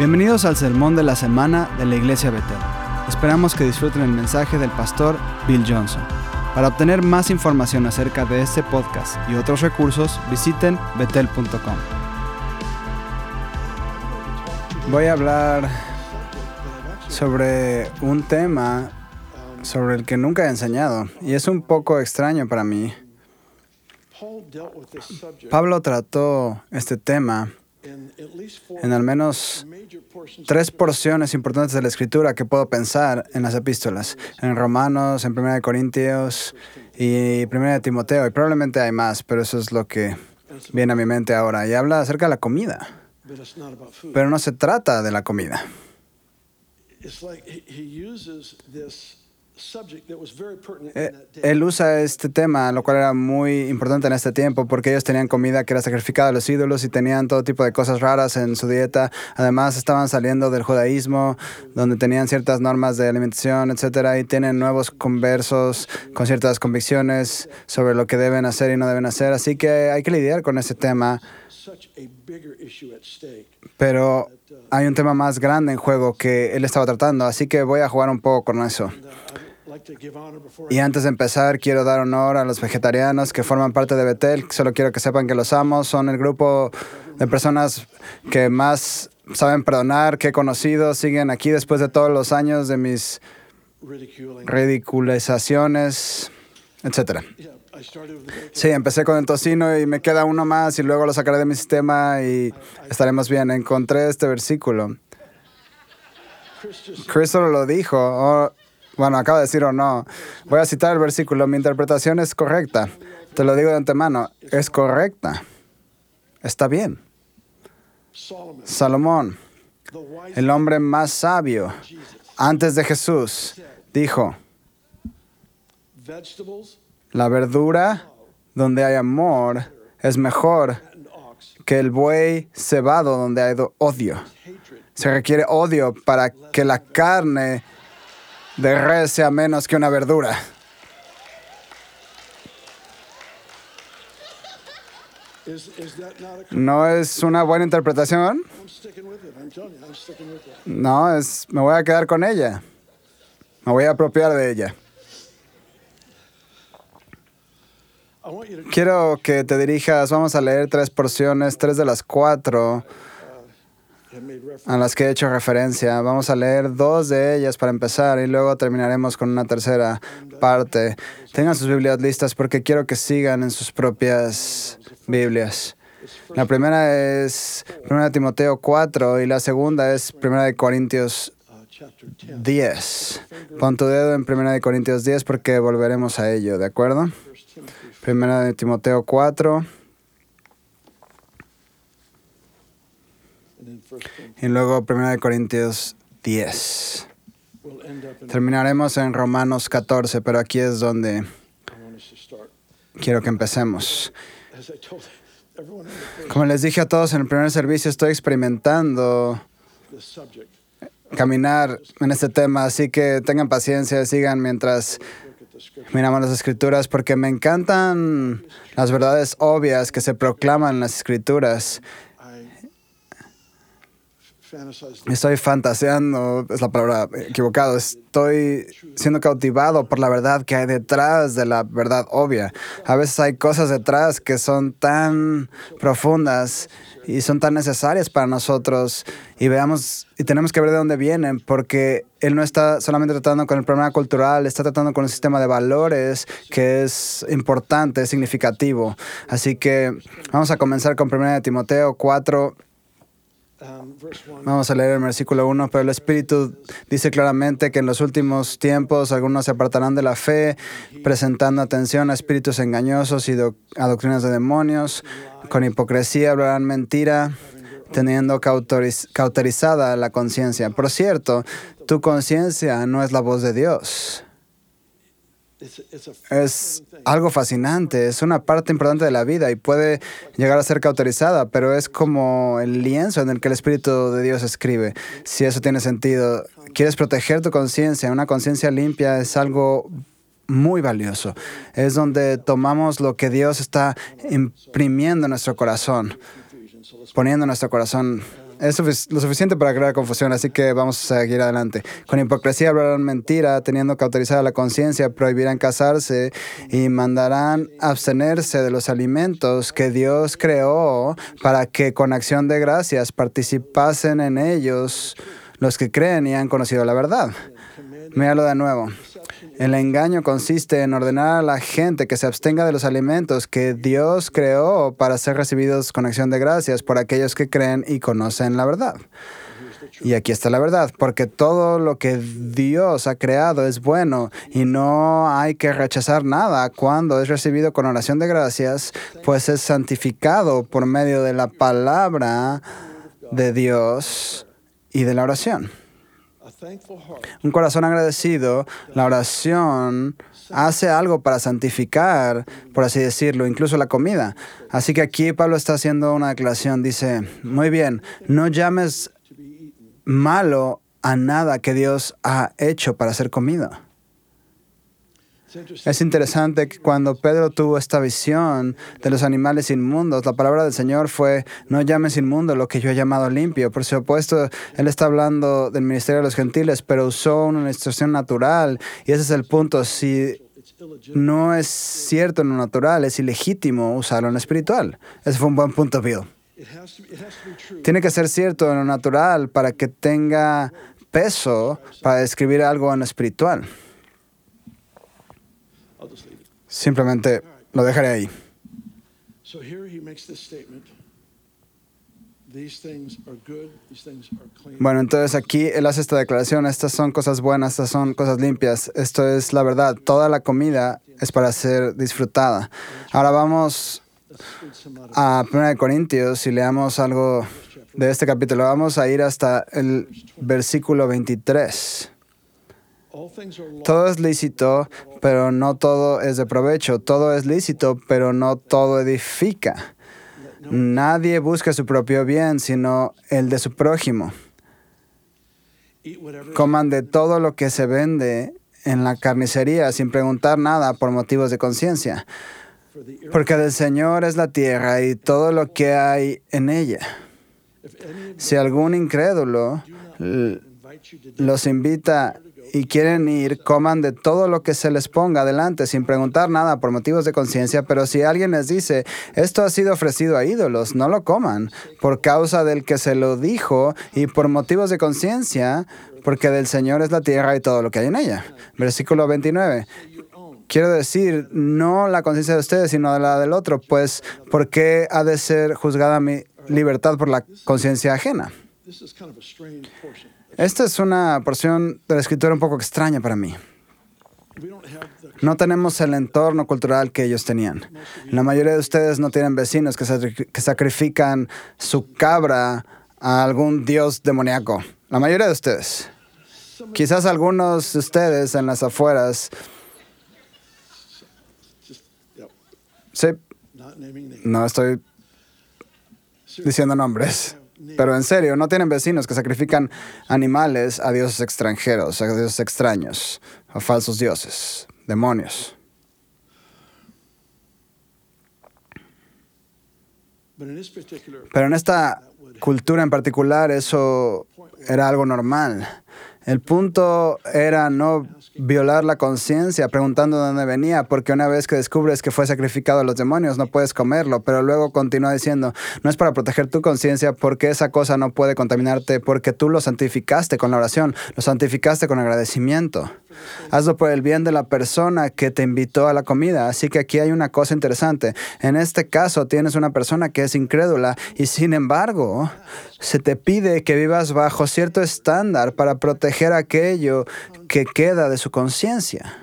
Bienvenidos al sermón de la semana de la Iglesia Betel. Esperamos que disfruten el mensaje del pastor Bill Johnson. Para obtener más información acerca de este podcast y otros recursos, visiten betel.com. Voy a hablar sobre un tema sobre el que nunca he enseñado y es un poco extraño para mí. Pablo trató este tema en al menos tres porciones importantes de la escritura que puedo pensar en las epístolas, en Romanos, en Primera de Corintios y Primera de Timoteo, y probablemente hay más, pero eso es lo que viene a mi mente ahora. Y habla acerca de la comida, pero no se trata de la comida. Eh, él usa este tema, lo cual era muy importante en este tiempo, porque ellos tenían comida que era sacrificada a los ídolos y tenían todo tipo de cosas raras en su dieta. Además, estaban saliendo del judaísmo, donde tenían ciertas normas de alimentación, etcétera, y tienen nuevos conversos con ciertas convicciones sobre lo que deben hacer y no deben hacer. Así que hay que lidiar con ese tema. Pero hay un tema más grande en juego que él estaba tratando, así que voy a jugar un poco con eso. Y antes de empezar, quiero dar honor a los vegetarianos que forman parte de Betel. Solo quiero que sepan que los amo. Son el grupo de personas que más saben perdonar, que he conocido. Siguen aquí después de todos los años de mis ridiculizaciones, etc. Sí, empecé con el tocino y me queda uno más y luego lo sacaré de mi sistema y estaremos bien. Encontré este versículo. Cristo lo dijo. Oh, bueno, acabo de decir o no. Voy a citar el versículo. Mi interpretación es correcta. Te lo digo de antemano. Es correcta. Está bien. Salomón, el hombre más sabio antes de Jesús, dijo, la verdura donde hay amor es mejor que el buey cebado donde hay odio. Se requiere odio para que la carne de res sea menos que una verdura. ¿No es una buena interpretación? No, es, me voy a quedar con ella. Me voy a apropiar de ella. Quiero que te dirijas, vamos a leer tres porciones, tres de las cuatro a las que he hecho referencia. Vamos a leer dos de ellas para empezar y luego terminaremos con una tercera parte. Tengan sus Biblias listas porque quiero que sigan en sus propias Biblias. La primera es 1 Timoteo 4 y la segunda es 1 Corintios 10. Pon tu dedo en 1 Corintios 10 porque volveremos a ello, ¿de acuerdo? 1 Timoteo 4. Y luego 1 Corintios 10. Terminaremos en Romanos 14, pero aquí es donde quiero que empecemos. Como les dije a todos en el primer servicio, estoy experimentando caminar en este tema, así que tengan paciencia, sigan mientras miramos las escrituras, porque me encantan las verdades obvias que se proclaman en las escrituras Estoy fantaseando, es la palabra equivocada. Estoy siendo cautivado por la verdad que hay detrás de la verdad obvia. A veces hay cosas detrás que son tan profundas y son tan necesarias para nosotros y veamos y tenemos que ver de dónde vienen porque él no está solamente tratando con el problema cultural, está tratando con un sistema de valores que es importante, es significativo. Así que vamos a comenzar con 1 Timoteo 4 Vamos a leer el versículo 1, pero el Espíritu dice claramente que en los últimos tiempos algunos se apartarán de la fe, presentando atención a espíritus engañosos y a doctrinas de demonios, con hipocresía hablarán mentira, teniendo cauterizada la conciencia. Por cierto, tu conciencia no es la voz de Dios. Es algo fascinante, es una parte importante de la vida y puede llegar a ser cauterizada, pero es como el lienzo en el que el Espíritu de Dios escribe, si eso tiene sentido. Quieres proteger tu conciencia, una conciencia limpia es algo muy valioso. Es donde tomamos lo que Dios está imprimiendo en nuestro corazón, poniendo en nuestro corazón Es lo suficiente para crear confusión, así que vamos a seguir adelante. Con hipocresía hablarán mentira, teniendo cauterizada la conciencia, prohibirán casarse y mandarán abstenerse de los alimentos que Dios creó para que con acción de gracias participasen en ellos los que creen y han conocido la verdad. Míralo de nuevo. El engaño consiste en ordenar a la gente que se abstenga de los alimentos que Dios creó para ser recibidos con acción de gracias por aquellos que creen y conocen la verdad. Y aquí está la verdad, porque todo lo que Dios ha creado es bueno y no hay que rechazar nada cuando es recibido con oración de gracias, pues es santificado por medio de la palabra de Dios y de la oración. Un corazón agradecido, la oración hace algo para santificar, por así decirlo, incluso la comida. Así que aquí Pablo está haciendo una declaración. Dice, muy bien, no llames malo a nada que Dios ha hecho para ser comida. Es interesante que cuando Pedro tuvo esta visión de los animales inmundos, la palabra del Señor fue, no llames inmundo lo que yo he llamado limpio. Por supuesto, él está hablando del ministerio de los gentiles, pero usó una ilustración natural y ese es el punto. Si no es cierto en lo natural, es ilegítimo usarlo en lo espiritual. Ese fue un buen punto, Bill. Tiene que ser cierto en lo natural para que tenga peso para describir algo en lo espiritual. Simplemente lo dejaré ahí. Bueno, entonces aquí él hace esta declaración, estas son cosas buenas, estas son cosas limpias, esto es la verdad, toda la comida es para ser disfrutada. Ahora vamos a 1 Corintios y leamos algo de este capítulo. Vamos a ir hasta el versículo 23. Todo es lícito, pero no todo es de provecho. Todo es lícito, pero no todo edifica. Nadie busca su propio bien, sino el de su prójimo. Coman de todo lo que se vende en la carnicería sin preguntar nada por motivos de conciencia, porque del Señor es la tierra y todo lo que hay en ella. Si algún incrédulo los invita y quieren ir, coman de todo lo que se les ponga adelante sin preguntar nada por motivos de conciencia, pero si alguien les dice, esto ha sido ofrecido a ídolos, no lo coman por causa del que se lo dijo y por motivos de conciencia, porque del Señor es la tierra y todo lo que hay en ella. Versículo 29. Quiero decir, no la conciencia de ustedes, sino la del otro, pues ¿por qué ha de ser juzgada mi libertad por la conciencia ajena? Esta es una porción de la escritura un poco extraña para mí. No tenemos el entorno cultural que ellos tenían. La mayoría de ustedes no tienen vecinos que, sacrifican su cabra a algún dios demoníaco. La mayoría de ustedes. Quizás algunos de ustedes en las afueras. Sí. No estoy diciendo nombres. Pero en serio, no tienen vecinos que sacrifican animales a dioses extranjeros, a dioses extraños, a falsos dioses, demonios. Pero en esta cultura en particular eso era algo normal. El punto era no violar la conciencia preguntando de dónde venía, porque una vez que descubres que fue sacrificado a los demonios, no puedes comerlo, pero luego continúa diciendo, no es para proteger tu conciencia porque esa cosa no puede contaminarte, porque tú lo santificaste con la oración, lo santificaste con agradecimiento. Hazlo por el bien de la persona que te invitó a la comida. Así que aquí hay una cosa interesante. En este caso tienes una persona que es incrédula y sin embargo se te pide que vivas bajo cierto estándar para proteger aquello que queda de su conciencia.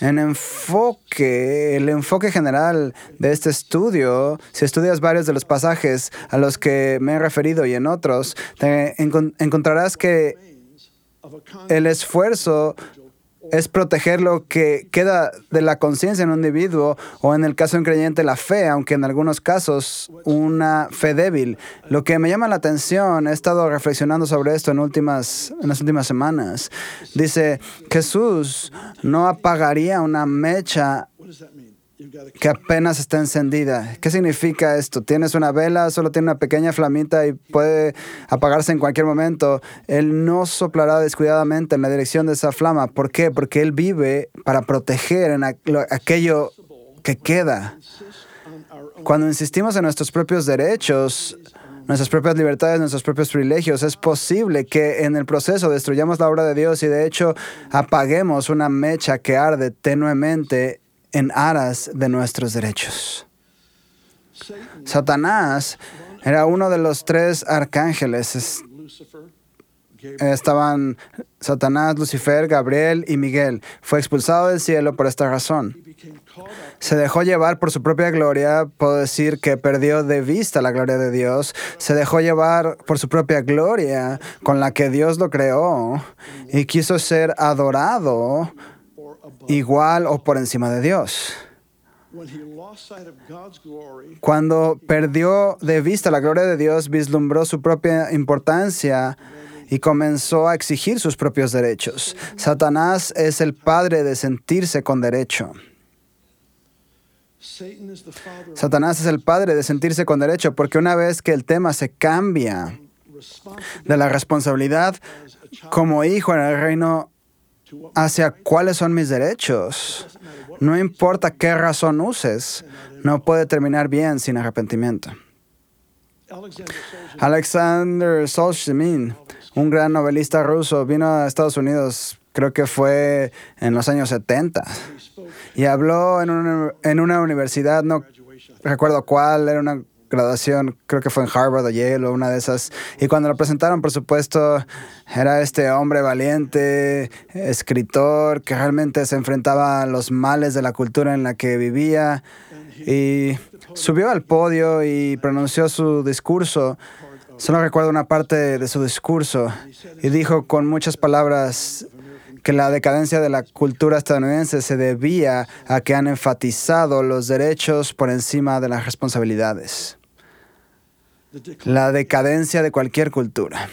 En enfoque, el enfoque general de este estudio, si estudias varios de los pasajes a los que me he referido y en otros, encontrarás que el esfuerzo es proteger lo que queda de la conciencia en un individuo o en el caso de un creyente la fe, aunque en algunos casos una fe débil. Lo que me llama la atención, he estado reflexionando sobre esto en, últimas, en las últimas semanas, dice, Jesús no apagaría una mecha que apenas está encendida. ¿Qué significa esto? Tienes una vela, solo tiene una pequeña flamita y puede apagarse en cualquier momento. Él no soplará descuidadamente en la dirección de esa flama. ¿Por qué? Porque Él vive para proteger en aquello que queda. Cuando insistimos en nuestros propios derechos, nuestras propias libertades, nuestros propios privilegios, es posible que en el proceso destruyamos la obra de Dios y de hecho apaguemos una mecha que arde tenuemente en aras de nuestros derechos. Satanás era uno de los tres arcángeles. Estaban Satanás, Lucifer, Gabriel y Miguel. Fue expulsado del cielo por esta razón. Se dejó llevar por su propia gloria, puedo decir que perdió de vista la gloria de Dios. Se dejó llevar por su propia gloria con la que Dios lo creó y quiso ser adorado igual o por encima de Dios. Cuando perdió de vista la gloria de Dios, vislumbró su propia importancia y comenzó a exigir sus propios derechos. Satanás es el padre de sentirse con derecho. Satanás es el padre de sentirse con derecho porque una vez que el tema se cambia de la responsabilidad como hijo en el reino hacia cuáles son mis derechos. No importa qué razón uses, no puede terminar bien sin arrepentimiento. Alexander Solzhenitsyn, un gran novelista ruso, vino a Estados Unidos, creo que fue en los años 70, y habló en una, en una universidad, no recuerdo cuál, era una graduación, creo que fue en Harvard o Yale o una de esas. Y cuando lo presentaron, por supuesto, era este hombre valiente, escritor, que realmente se enfrentaba a los males de la cultura en la que vivía. Y subió al podio y pronunció su discurso. Solo recuerdo una parte de su discurso y dijo con muchas palabras que la decadencia de la cultura estadounidense se debía a que han enfatizado los derechos por encima de las responsabilidades. La decadencia de cualquier cultura.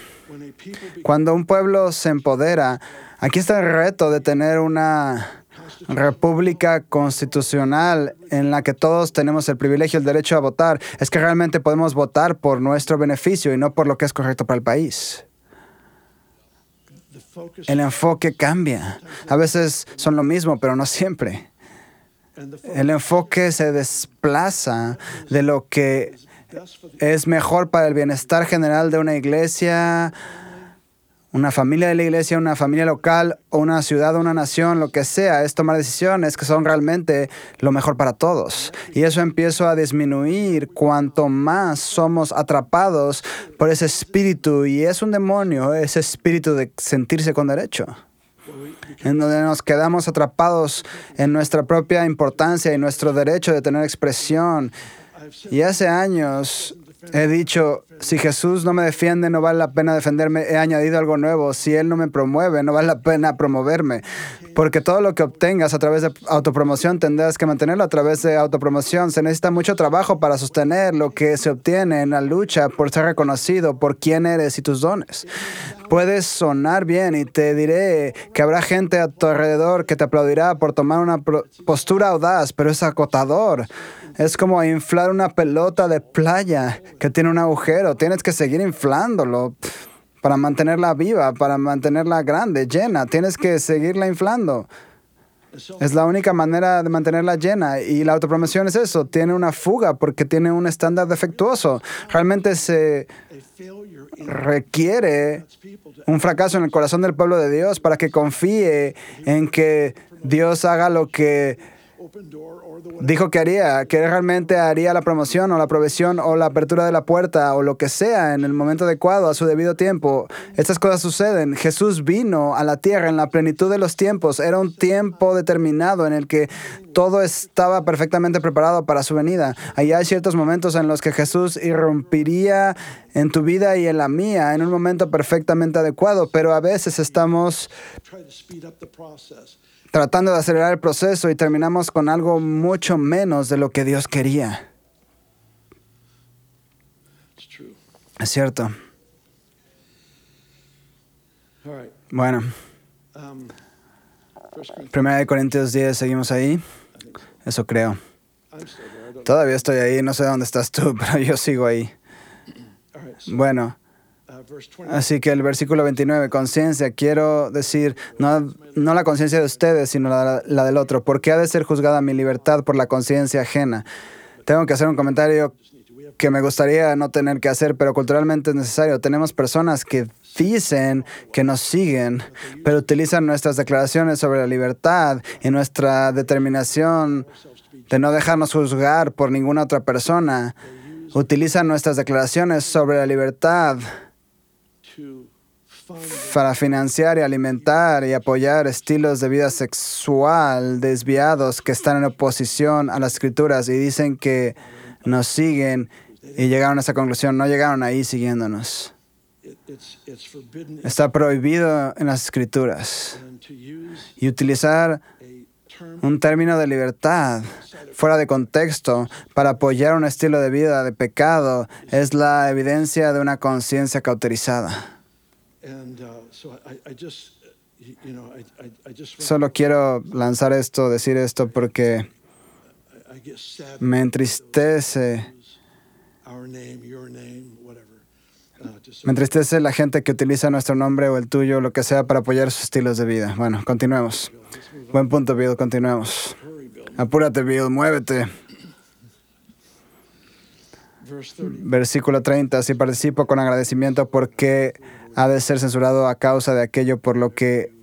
Cuando un pueblo se empodera, aquí está el reto de tener una república constitucional en la que todos tenemos el privilegio, el derecho a votar, es que realmente podemos votar por nuestro beneficio y no por lo que es correcto para el país el enfoque cambia. A veces son lo mismo, pero no siempre. El enfoque se desplaza de lo que es mejor para el bienestar general de una iglesia una familia de la iglesia, una familia local o una ciudad una nación, lo que sea, es tomar decisiones que son realmente lo mejor para todos. Y eso empieza a disminuir cuanto más somos atrapados por ese espíritu. Y es un demonio, ese espíritu de sentirse con derecho. En donde nos quedamos atrapados en nuestra propia importancia y nuestro derecho de tener expresión. Y hace años He dicho, si Jesús no me defiende, no vale la pena defenderme. He añadido algo nuevo. Si Él no me promueve, no vale la pena promoverme. Porque todo lo que obtengas a través de autopromoción tendrás que mantenerlo a través de autopromoción. Se necesita mucho trabajo para sostener lo que se obtiene en la lucha por ser reconocido por quién eres y tus dones. Puedes sonar bien y te diré que habrá gente a tu alrededor que te aplaudirá por tomar una postura audaz, pero es acotador. Es como inflar una pelota de playa que tiene un agujero. Tienes que seguir inflándolo para mantenerla viva, para mantenerla grande, llena. Tienes que seguirla inflando. Es la única manera de mantenerla llena y la autopromoción es eso, tiene una fuga porque tiene un estándar defectuoso. Realmente se requiere un fracaso en el corazón del pueblo de Dios para que confíe en que Dios haga lo que dijo que haría, que realmente haría la promoción o la provisión o la apertura de la puerta o lo que sea en el momento adecuado, a su debido tiempo. Estas cosas suceden. Jesús vino a la tierra en la plenitud de los tiempos. Era un tiempo determinado en el que todo estaba perfectamente preparado para su venida. Allá hay ciertos momentos en los que Jesús irrumpiría en tu vida y en la mía en un momento perfectamente adecuado, pero a veces estamos tratando de acelerar el proceso y terminamos con algo mucho menos de lo que Dios quería. Es cierto. Bueno. Primera de Corintios 10, seguimos ahí. Eso creo. Todavía estoy ahí, no sé dónde estás tú, pero yo sigo ahí. Bueno, así que el versículo 29, conciencia, quiero decir, no, no la conciencia de ustedes, sino la, la del otro. ¿Por qué ha de ser juzgada mi libertad por la conciencia ajena? Tengo que hacer un comentario que me gustaría no tener que hacer, pero culturalmente es necesario. Tenemos personas que dicen que nos siguen, pero utilizan nuestras declaraciones sobre la libertad y nuestra determinación de no dejarnos juzgar por ninguna otra persona. Utilizan nuestras declaraciones sobre la libertad para financiar y alimentar y apoyar estilos de vida sexual desviados que están en oposición a las escrituras y dicen que nos siguen y llegaron a esa conclusión, no llegaron ahí siguiéndonos. Está prohibido en las escrituras. Y utilizar un término de libertad fuera de contexto para apoyar un estilo de vida de pecado es la evidencia de una conciencia cauterizada. Solo quiero lanzar esto, decir esto porque me entristece. Me entristece la gente que utiliza nuestro nombre o el tuyo, lo que sea, para apoyar sus estilos de vida. Bueno, continuemos. Buen punto, Bill. Continuemos. Apúrate, Bill. Muévete. Versículo 30. Si participo con agradecimiento, porque ha de ser censurado a causa de aquello por lo que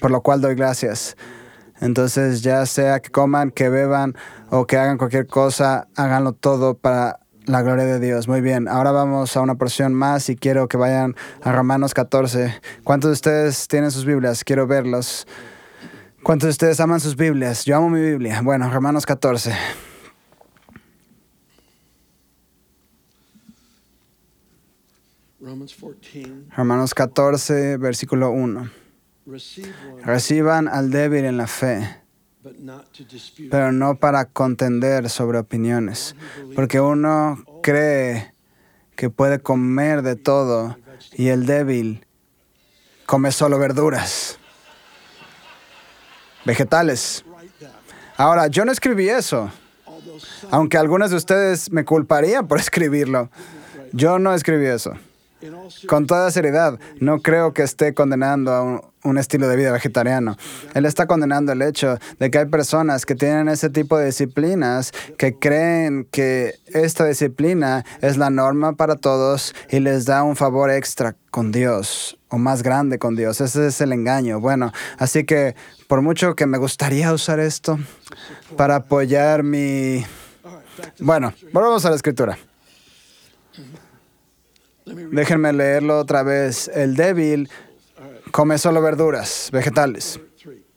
por lo cual doy gracias. Entonces, ya sea que coman, que beban o que hagan cualquier cosa, háganlo todo para la gloria de Dios. Muy bien, ahora vamos a una porción más y quiero que vayan a Romanos 14. ¿Cuántos de ustedes tienen sus Biblias? Quiero verlos. ¿Cuántos de ustedes aman sus Biblias? Yo amo mi Biblia. Bueno, Romanos 14. Romanos 14, versículo 1. Reciban al débil en la fe, pero no para contender sobre opiniones, porque uno cree que puede comer de todo y el débil come solo verduras, vegetales. Ahora, yo no escribí eso, aunque algunos de ustedes me culparían por escribirlo. Yo no escribí eso. Con toda seriedad, no creo que esté condenando a un, estilo de vida vegetariano. Él está condenando el hecho de que hay personas que tienen ese tipo de disciplinas, que creen que esta disciplina es la norma para todos y les da un favor extra con Dios o más grande con Dios. Ese es el engaño. Bueno, así que por mucho que me gustaría usar esto para apoyar mi... Bueno, volvamos a la escritura. Déjenme leerlo otra vez. El débil come solo verduras, vegetales.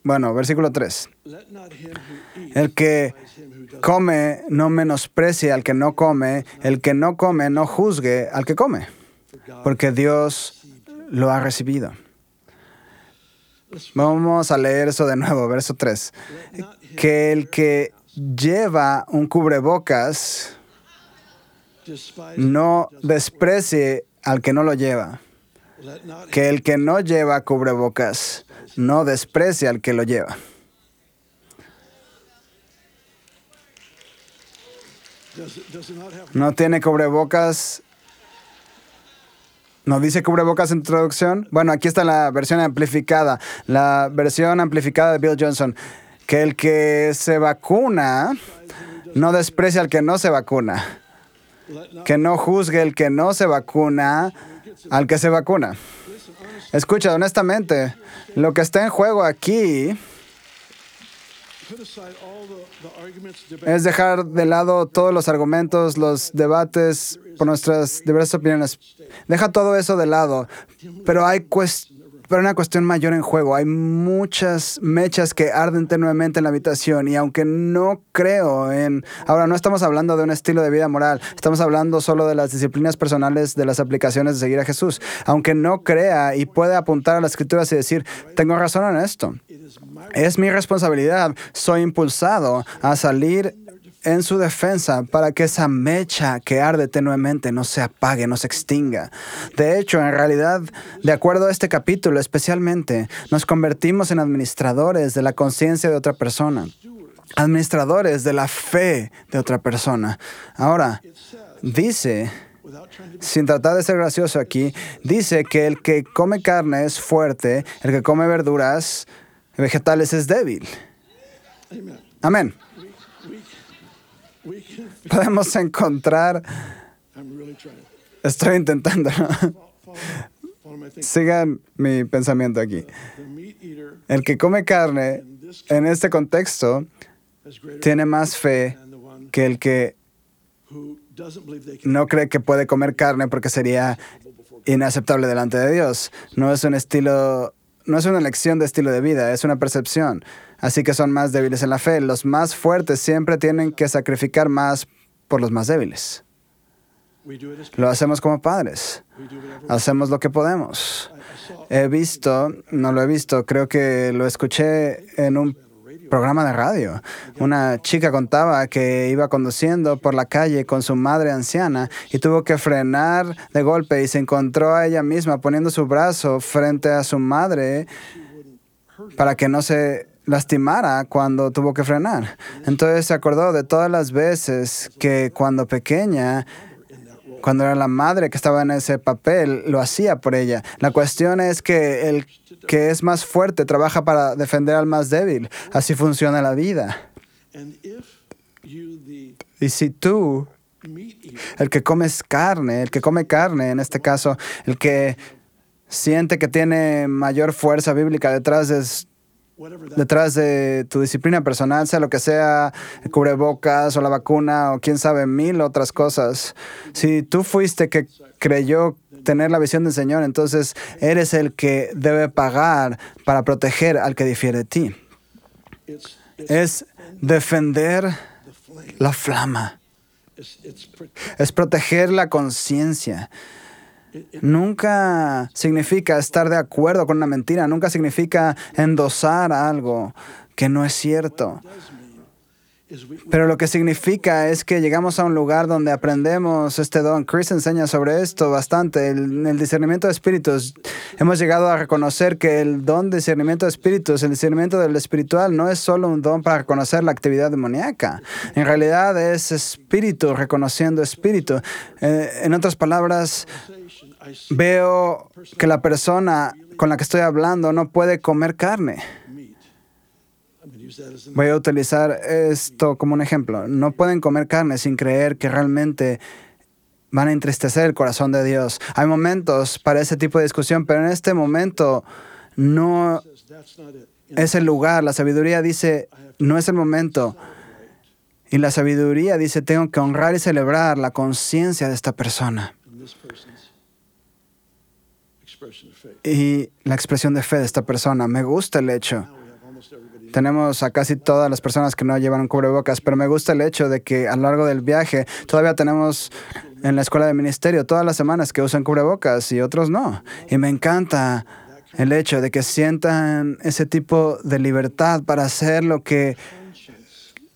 Bueno, versículo 3. El que come no menosprecie al que no come, el que no come no juzgue al que come, porque Dios lo ha recibido. Vamos a leer eso de nuevo, verso 3. Que el que lleva un cubrebocas no desprecie al que no lo lleva. Que el que no lleva cubrebocas no desprecie al que lo lleva. ¿No tiene cubrebocas? ¿No dice cubrebocas en introducción? Bueno, aquí está la versión amplificada. La versión amplificada de Bill Johnson. Que el que se vacuna no desprecia al que no se vacuna que no juzgue el que no se vacuna al que se vacuna. Escucha, honestamente, lo que está en juego aquí es dejar de lado todos los argumentos, los debates por nuestras diversas opiniones. Deja todo eso de lado, pero hay cuestiones pero una cuestión mayor en juego. Hay muchas mechas que arden tenuemente en la habitación y aunque no creo en... Ahora, no estamos hablando de un estilo de vida moral, estamos hablando solo de las disciplinas personales de las aplicaciones de seguir a Jesús. Aunque no crea y puede apuntar a las escrituras y decir, tengo razón en esto. Es mi responsabilidad, soy impulsado a salir en su defensa para que esa mecha que arde tenuemente no se apague, no se extinga. De hecho, en realidad, de acuerdo a este capítulo especialmente, nos convertimos en administradores de la conciencia de otra persona. administradores de la fe de otra persona. Ahora, dice, sin tratar de ser gracioso aquí, dice que el que come carne es fuerte, el que come verduras, vegetales es débil. Amén. Podemos encontrar... Estoy intentando. Sigan mi pensamiento aquí. El que come carne en este contexto tiene más fe que el que no cree que puede comer carne porque sería inaceptable delante de Dios. No es un estilo, no es una elección de estilo de vida, es una percepción. Así que son más débiles en la fe. Los más fuertes siempre tienen que sacrificar más por los más débiles. Lo hacemos como padres. Hacemos lo que podemos. He visto, no lo he visto, creo que lo escuché en un programa de radio. Una chica contaba que iba conduciendo por la calle con su madre anciana y tuvo que frenar de golpe y se encontró a ella misma poniendo su brazo frente a su madre para que no se lastimara cuando tuvo que frenar. Entonces se acordó de todas las veces que cuando pequeña cuando era la madre que estaba en ese papel, lo hacía por ella. La cuestión es que el que es más fuerte trabaja para defender al más débil. Así funciona la vida. Y si tú, el que comes carne, el que come carne, en este caso, el que siente que tiene mayor fuerza bíblica detrás de detrás de tu disciplina personal, sea lo que sea, el cubrebocas o la vacuna o quién sabe, mil otras cosas. Si tú fuiste que creyó tener la visión del Señor, entonces eres el que debe pagar para proteger al que difiere de ti. Es defender la flama. Es proteger la conciencia. Nunca significa estar de acuerdo con una mentira, nunca significa endosar algo que no es cierto. Pero lo que significa es que llegamos a un lugar donde aprendemos este don. Chris enseña sobre esto bastante. En el discernimiento de espíritus hemos llegado a reconocer que el don de discernimiento de espíritus, el discernimiento del espiritual, no es solo un don para reconocer la actividad demoníaca. En realidad es espíritu reconociendo espíritu. Eh, en otras palabras, veo que la persona con la que estoy hablando no puede comer carne. Voy a utilizar esto como un ejemplo. No pueden comer carne sin creer que realmente van a entristecer el corazón de Dios. Hay momentos para ese tipo de discusión, pero en este momento no es el lugar. La sabiduría dice, no es el momento. Y la sabiduría dice, tengo que honrar y celebrar la conciencia de esta persona y la expresión de fe de esta persona. Me gusta el hecho. Tenemos a casi todas las personas que no llevan un cubrebocas, pero me gusta el hecho de que a lo largo del viaje todavía tenemos en la escuela de ministerio todas las semanas que usan cubrebocas y otros no. Y me encanta el hecho de que sientan ese tipo de libertad para hacer lo que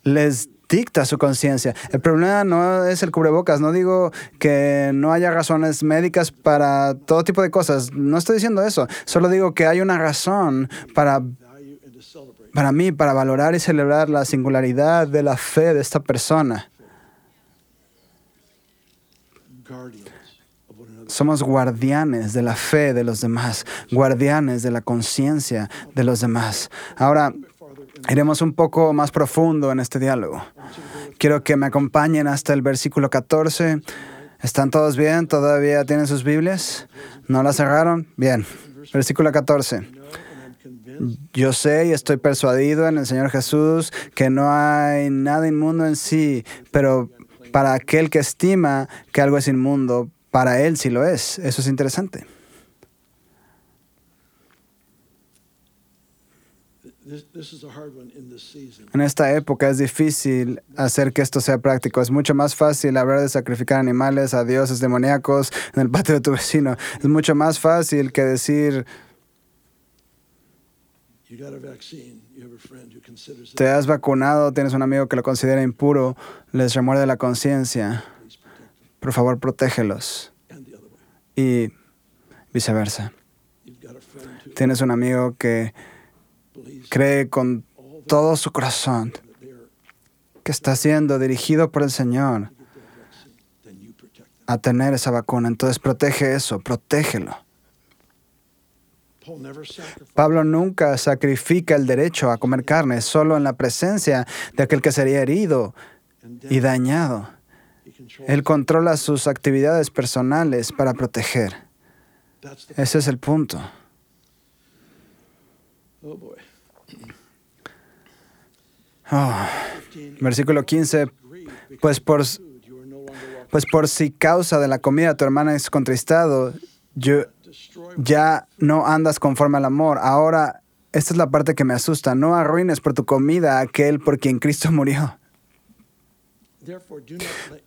les dicta su conciencia. El problema no es el cubrebocas, no digo que no haya razones médicas para todo tipo de cosas, no estoy diciendo eso, solo digo que hay una razón para, para mí, para valorar y celebrar la singularidad de la fe de esta persona. Somos guardianes de la fe de los demás, guardianes de la conciencia de los demás. Ahora, Iremos un poco más profundo en este diálogo. Quiero que me acompañen hasta el versículo 14. ¿Están todos bien? ¿Todavía tienen sus Biblias? ¿No las cerraron? Bien. Versículo 14. Yo sé y estoy persuadido en el Señor Jesús que no hay nada inmundo en sí, pero para aquel que estima que algo es inmundo, para él sí lo es. Eso es interesante. En esta época es difícil hacer que esto sea práctico. Es mucho más fácil hablar de sacrificar animales a dioses demoníacos en el patio de tu vecino. Es mucho más fácil que decir, te has vacunado, tienes un amigo que lo considera impuro, les remuerde la conciencia. Por favor, protégelos. Y viceversa. Tienes un amigo que cree con todo su corazón que está siendo dirigido por el Señor a tener esa vacuna. Entonces protege eso, protégelo. Pablo nunca sacrifica el derecho a comer carne, solo en la presencia de aquel que sería herido y dañado. Él controla sus actividades personales para proteger. Ese es el punto. Oh, versículo 15, pues por, pues por si causa de la comida tu hermana es contristado, yo, ya no andas conforme al amor. Ahora, esta es la parte que me asusta. No arruines por tu comida aquel por quien Cristo murió.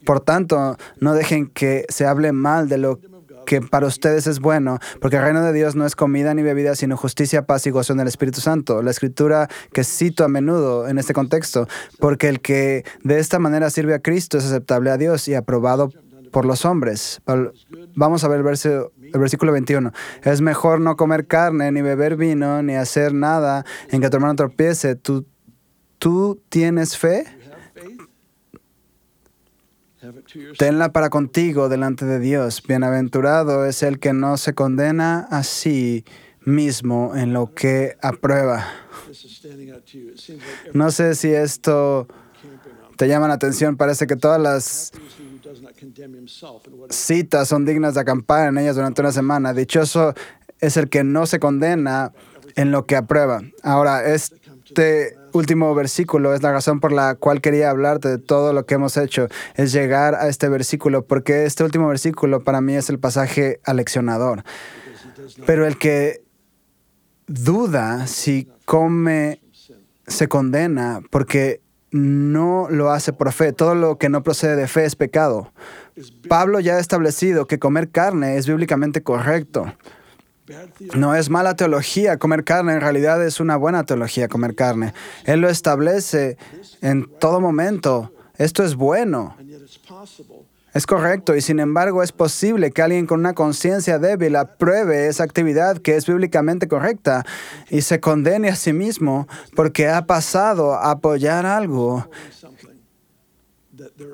Por tanto, no dejen que se hable mal de lo que para ustedes es bueno, porque el reino de Dios no es comida ni bebida, sino justicia, paz y gozo en el Espíritu Santo. La escritura que cito a menudo en este contexto, porque el que de esta manera sirve a Cristo es aceptable a Dios y aprobado por los hombres. Vamos a ver el, el versículo 21. Es mejor no comer carne, ni beber vino, ni hacer nada en que tu hermano tropiece. ¿Tú, tú tienes fe? Tenla para contigo delante de Dios. Bienaventurado es el que no se condena a sí mismo en lo que aprueba. No sé si esto te llama la atención. Parece que todas las citas son dignas de acampar en ellas durante una semana. Dichoso es el que no se condena en lo que aprueba. Ahora, este último versículo es la razón por la cual quería hablarte de todo lo que hemos hecho, es llegar a este versículo, porque este último versículo para mí es el pasaje aleccionador. Pero el que duda si come, se condena porque no lo hace por fe. Todo lo que no procede de fe es pecado. Pablo ya ha establecido que comer carne es bíblicamente correcto. No es mala teología comer carne, en realidad es una buena teología comer carne. Él lo establece en todo momento. Esto es bueno. Es correcto y sin embargo es posible que alguien con una conciencia débil apruebe esa actividad que es bíblicamente correcta y se condene a sí mismo porque ha pasado a apoyar algo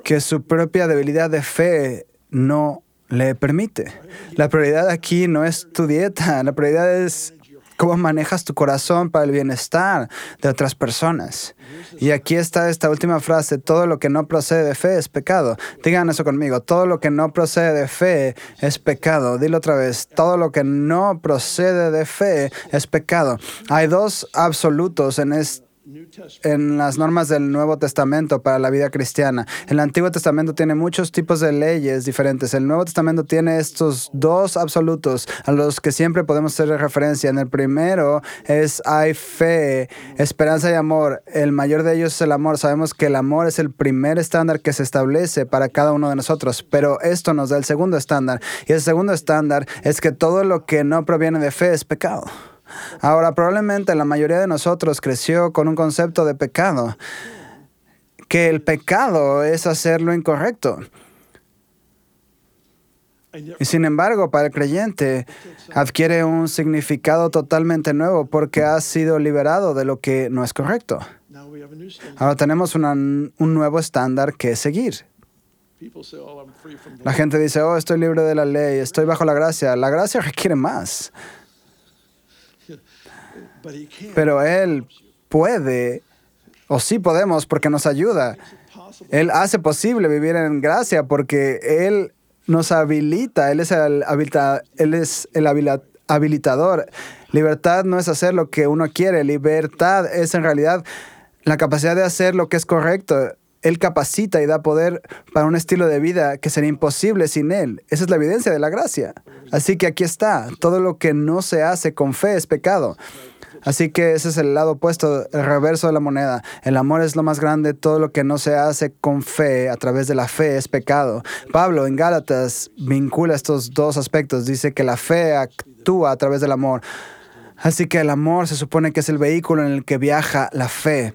que su propia debilidad de fe no le permite. La prioridad aquí no es tu dieta, la prioridad es cómo manejas tu corazón para el bienestar de otras personas. Y aquí está esta última frase, todo lo que no procede de fe es pecado. Digan eso conmigo, todo lo que no procede de fe es pecado. Dilo otra vez, todo lo que no procede de fe es pecado. Hay dos absolutos en este en las normas del Nuevo Testamento para la vida cristiana. El Antiguo Testamento tiene muchos tipos de leyes diferentes. El Nuevo Testamento tiene estos dos absolutos a los que siempre podemos hacer referencia. En el primero es hay fe, esperanza y amor. El mayor de ellos es el amor. Sabemos que el amor es el primer estándar que se establece para cada uno de nosotros, pero esto nos da el segundo estándar. Y el segundo estándar es que todo lo que no proviene de fe es pecado. Ahora, probablemente la mayoría de nosotros creció con un concepto de pecado, que el pecado es hacer lo incorrecto. Y sin embargo, para el creyente adquiere un significado totalmente nuevo porque ha sido liberado de lo que no es correcto. Ahora tenemos un nuevo estándar que seguir. La gente dice, oh, estoy libre de la ley, estoy bajo la gracia. La gracia requiere más. Pero Él puede, o sí podemos, porque nos ayuda. Él hace posible vivir en gracia porque Él nos habilita, Él es el, el habilitador. Libertad no es hacer lo que uno quiere, libertad es en realidad la capacidad de hacer lo que es correcto. Él capacita y da poder para un estilo de vida que sería imposible sin Él. Esa es la evidencia de la gracia. Así que aquí está, todo lo que no se hace con fe es pecado. Así que ese es el lado opuesto, el reverso de la moneda. El amor es lo más grande, todo lo que no se hace con fe, a través de la fe, es pecado. Pablo en Gálatas vincula estos dos aspectos. Dice que la fe actúa a través del amor. Así que el amor se supone que es el vehículo en el que viaja la fe,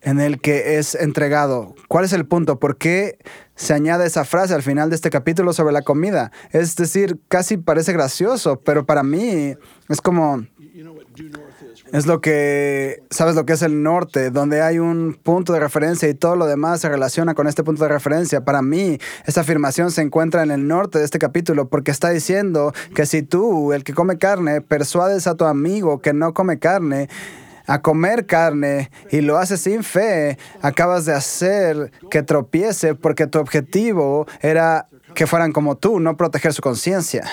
en el que es entregado. ¿Cuál es el punto? ¿Por qué se añade esa frase al final de este capítulo sobre la comida? Es decir, casi parece gracioso, pero para mí es como Es lo que, sabes lo que es el norte, donde hay un punto de referencia y todo lo demás se relaciona con este punto de referencia. Para mí, esta afirmación se encuentra en el norte de este capítulo porque está diciendo que si tú, el que come carne, persuades a tu amigo que no come carne, a comer carne y lo haces sin fe, acabas de hacer que tropiece porque tu objetivo era que fueran como tú, no proteger su conciencia.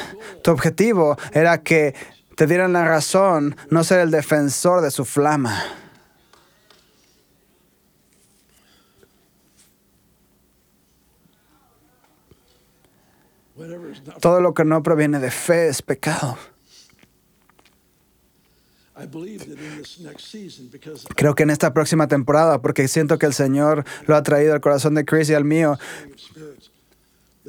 Tu objetivo era que te dieran la razón, no ser el defensor de su flama. Todo lo que no proviene de fe es pecado. Creo que en esta próxima temporada, porque siento que el Señor lo ha traído al corazón de Chris y al mío,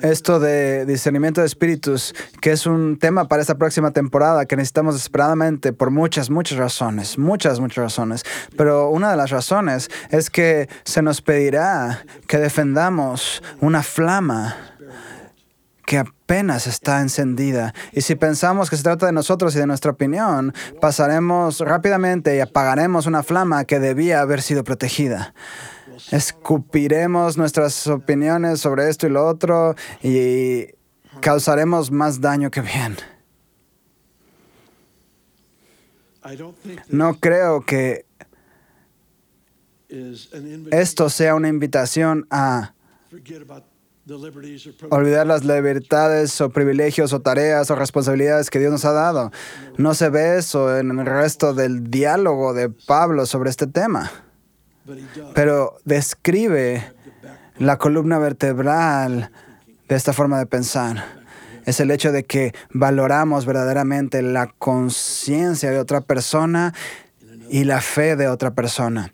esto de discernimiento de espíritus, que es un tema para esta próxima temporada que necesitamos desesperadamente por muchas, muchas razones, muchas, muchas razones. Pero una de las razones es que se nos pedirá que defendamos una flama que apenas está encendida. Y si pensamos que se trata de nosotros y de nuestra opinión, pasaremos rápidamente y apagaremos una flama que debía haber sido protegida escupiremos nuestras opiniones sobre esto y lo otro y causaremos más daño que bien. No creo que esto sea una invitación a olvidar las libertades o privilegios o tareas o responsabilidades que Dios nos ha dado. No se ve eso en el resto del diálogo de Pablo sobre este tema pero describe la columna vertebral de esta forma de pensar. Es el hecho de que valoramos verdaderamente la conciencia de otra persona y la fe de otra persona.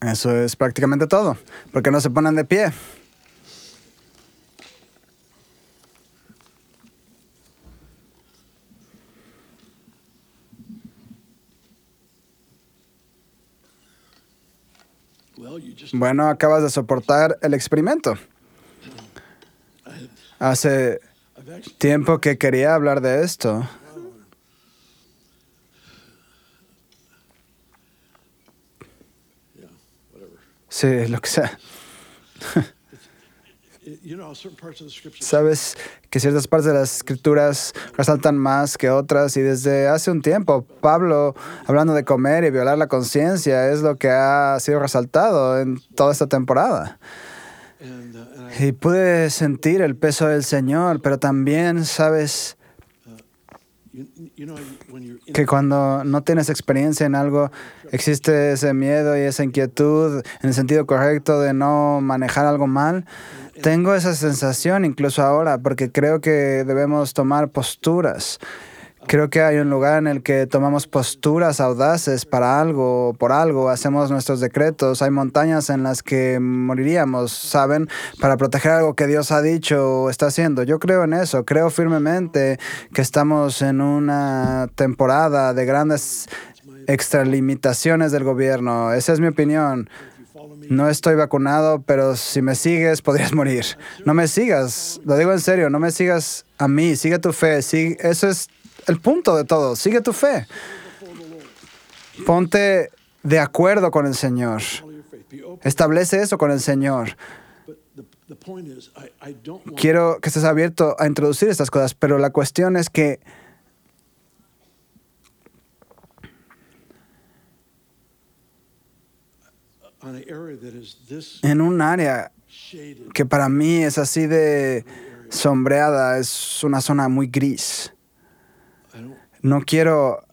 Eso es prácticamente todo, porque no se ponen de pie. Bueno, acabas de soportar el experimento. Hace tiempo que quería hablar de esto. Sí, lo que sea. Sabes que ciertas partes de las escrituras resaltan más que otras y desde hace un tiempo Pablo, hablando de comer y violar la conciencia, es lo que ha sido resaltado en toda esta temporada. Uh, y pude sentir el peso del Señor, pero también, sabes, que cuando no tienes experiencia en algo, existe ese miedo y esa inquietud en el sentido correcto de no manejar algo mal. Tengo esa sensación incluso ahora porque creo que debemos tomar posturas. Creo que hay un lugar en el que tomamos posturas audaces para algo, por algo, hacemos nuestros decretos. Hay montañas en las que moriríamos, ¿saben? Para proteger algo que Dios ha dicho o está haciendo. Yo creo en eso, creo firmemente que estamos en una temporada de grandes extralimitaciones del gobierno. Esa es mi opinión. No estoy vacunado, pero si me sigues podrías morir. No me sigas, lo digo en serio, no me sigas a mí, sigue tu fe. eso es el punto de todo, sigue tu fe. Ponte de acuerdo con el Señor. Establece eso con el Señor. Quiero que estés abierto a introducir estas cosas, pero la cuestión es que en un área que para mí es así de sombreada, es una zona muy gris. No quiero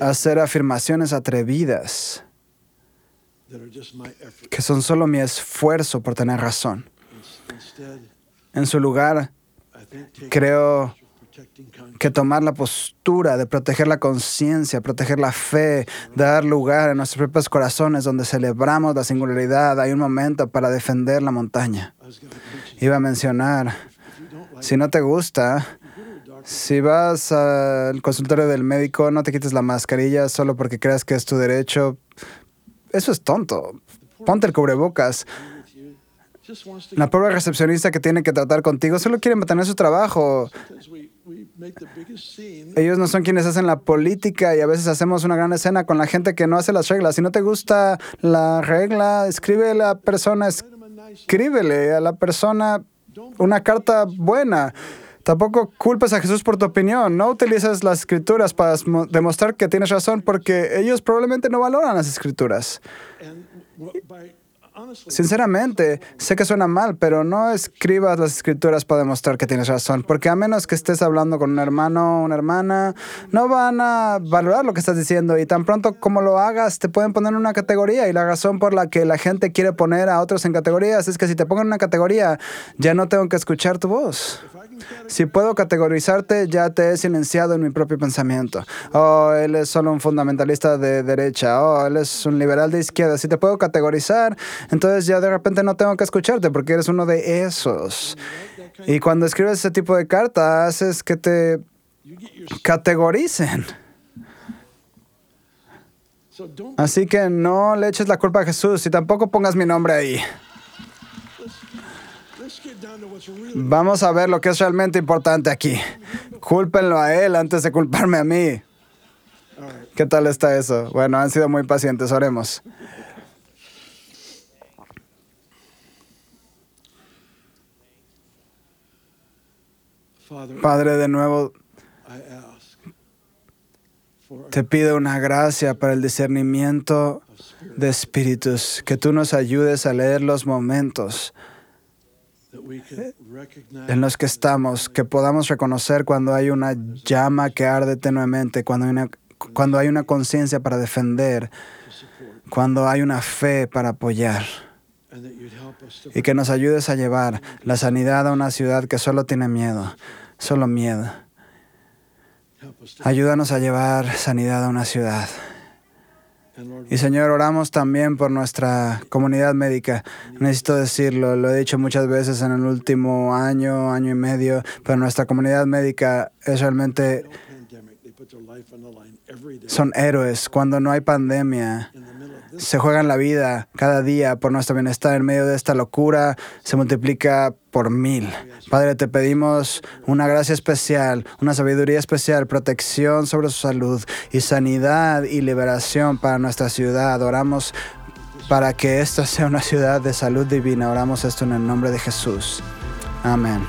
hacer afirmaciones atrevidas que son solo mi esfuerzo por tener razón. En su lugar, creo que tomar la postura de proteger la conciencia, proteger la fe, dar lugar en nuestros propios corazones donde celebramos la singularidad. Hay un momento para defender la montaña. Iba a mencionar, si no te gusta, si vas al consultorio del médico, no te quites la mascarilla solo porque creas que es tu derecho. Eso es tonto. Ponte el cubrebocas. La pobre recepcionista que tiene que tratar contigo solo quiere mantener su trabajo. Ellos no son quienes hacen la política y a veces hacemos una gran escena con la gente que no hace las reglas. Si no te gusta la regla, escribe a la persona, escríbele a la persona una carta buena. Tampoco culpes a Jesús por tu opinión. No utilices las escrituras para demostrar que tienes razón porque ellos probablemente no valoran las escrituras. Sinceramente, sé que suena mal, pero no escribas las escrituras para demostrar que tienes razón, porque a menos que estés hablando con un hermano o una hermana, no van a valorar lo que estás diciendo y tan pronto como lo hagas te pueden poner en una categoría y la razón por la que la gente quiere poner a otros en categorías es que si te pongo en una categoría ya no tengo que escuchar tu voz. Si puedo categorizarte, ya te he silenciado en mi propio pensamiento. Oh, él es solo un fundamentalista de derecha. Oh, él es un liberal de izquierda. Si te puedo categorizar, entonces ya de repente no tengo que escucharte porque eres uno de esos. Y cuando escribes ese tipo de carta, haces que te categoricen. Así que no le eches la culpa a Jesús y tampoco pongas mi nombre ahí. Vamos a ver lo que es realmente importante aquí. Cúlpenlo a él antes de culparme a mí. ¿Qué tal está eso? Bueno, han sido muy pacientes, oremos. Padre, de nuevo, te pido una gracia para el discernimiento de espíritus, que tú nos ayudes a leer los momentos en los que estamos, que podamos reconocer cuando hay una llama que arde tenuemente, cuando hay una, cuando hay una conciencia para defender, cuando hay una fe para apoyar. Y que nos ayudes a llevar la sanidad a una ciudad que solo tiene miedo, solo miedo. Ayúdanos a llevar sanidad a una ciudad y Señor, oramos también por nuestra comunidad médica. Necesito decirlo, lo he dicho muchas veces en el último año, año y medio, pero nuestra comunidad médica es realmente... Son héroes. Cuando no hay pandemia, se juegan la vida cada día por nuestro bienestar en medio de esta locura, se multiplica por mil. Padre, te pedimos una gracia especial, una sabiduría especial, protección sobre su salud y sanidad y liberación para nuestra ciudad. Oramos para que esta sea una ciudad de salud divina. Oramos esto en el nombre de Jesús. Amén.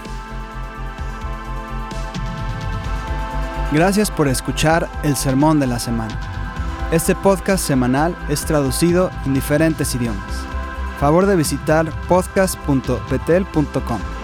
Gracias por escuchar el sermón de la semana. Este podcast semanal es traducido en diferentes idiomas. Favor de visitar podcast.petel.com.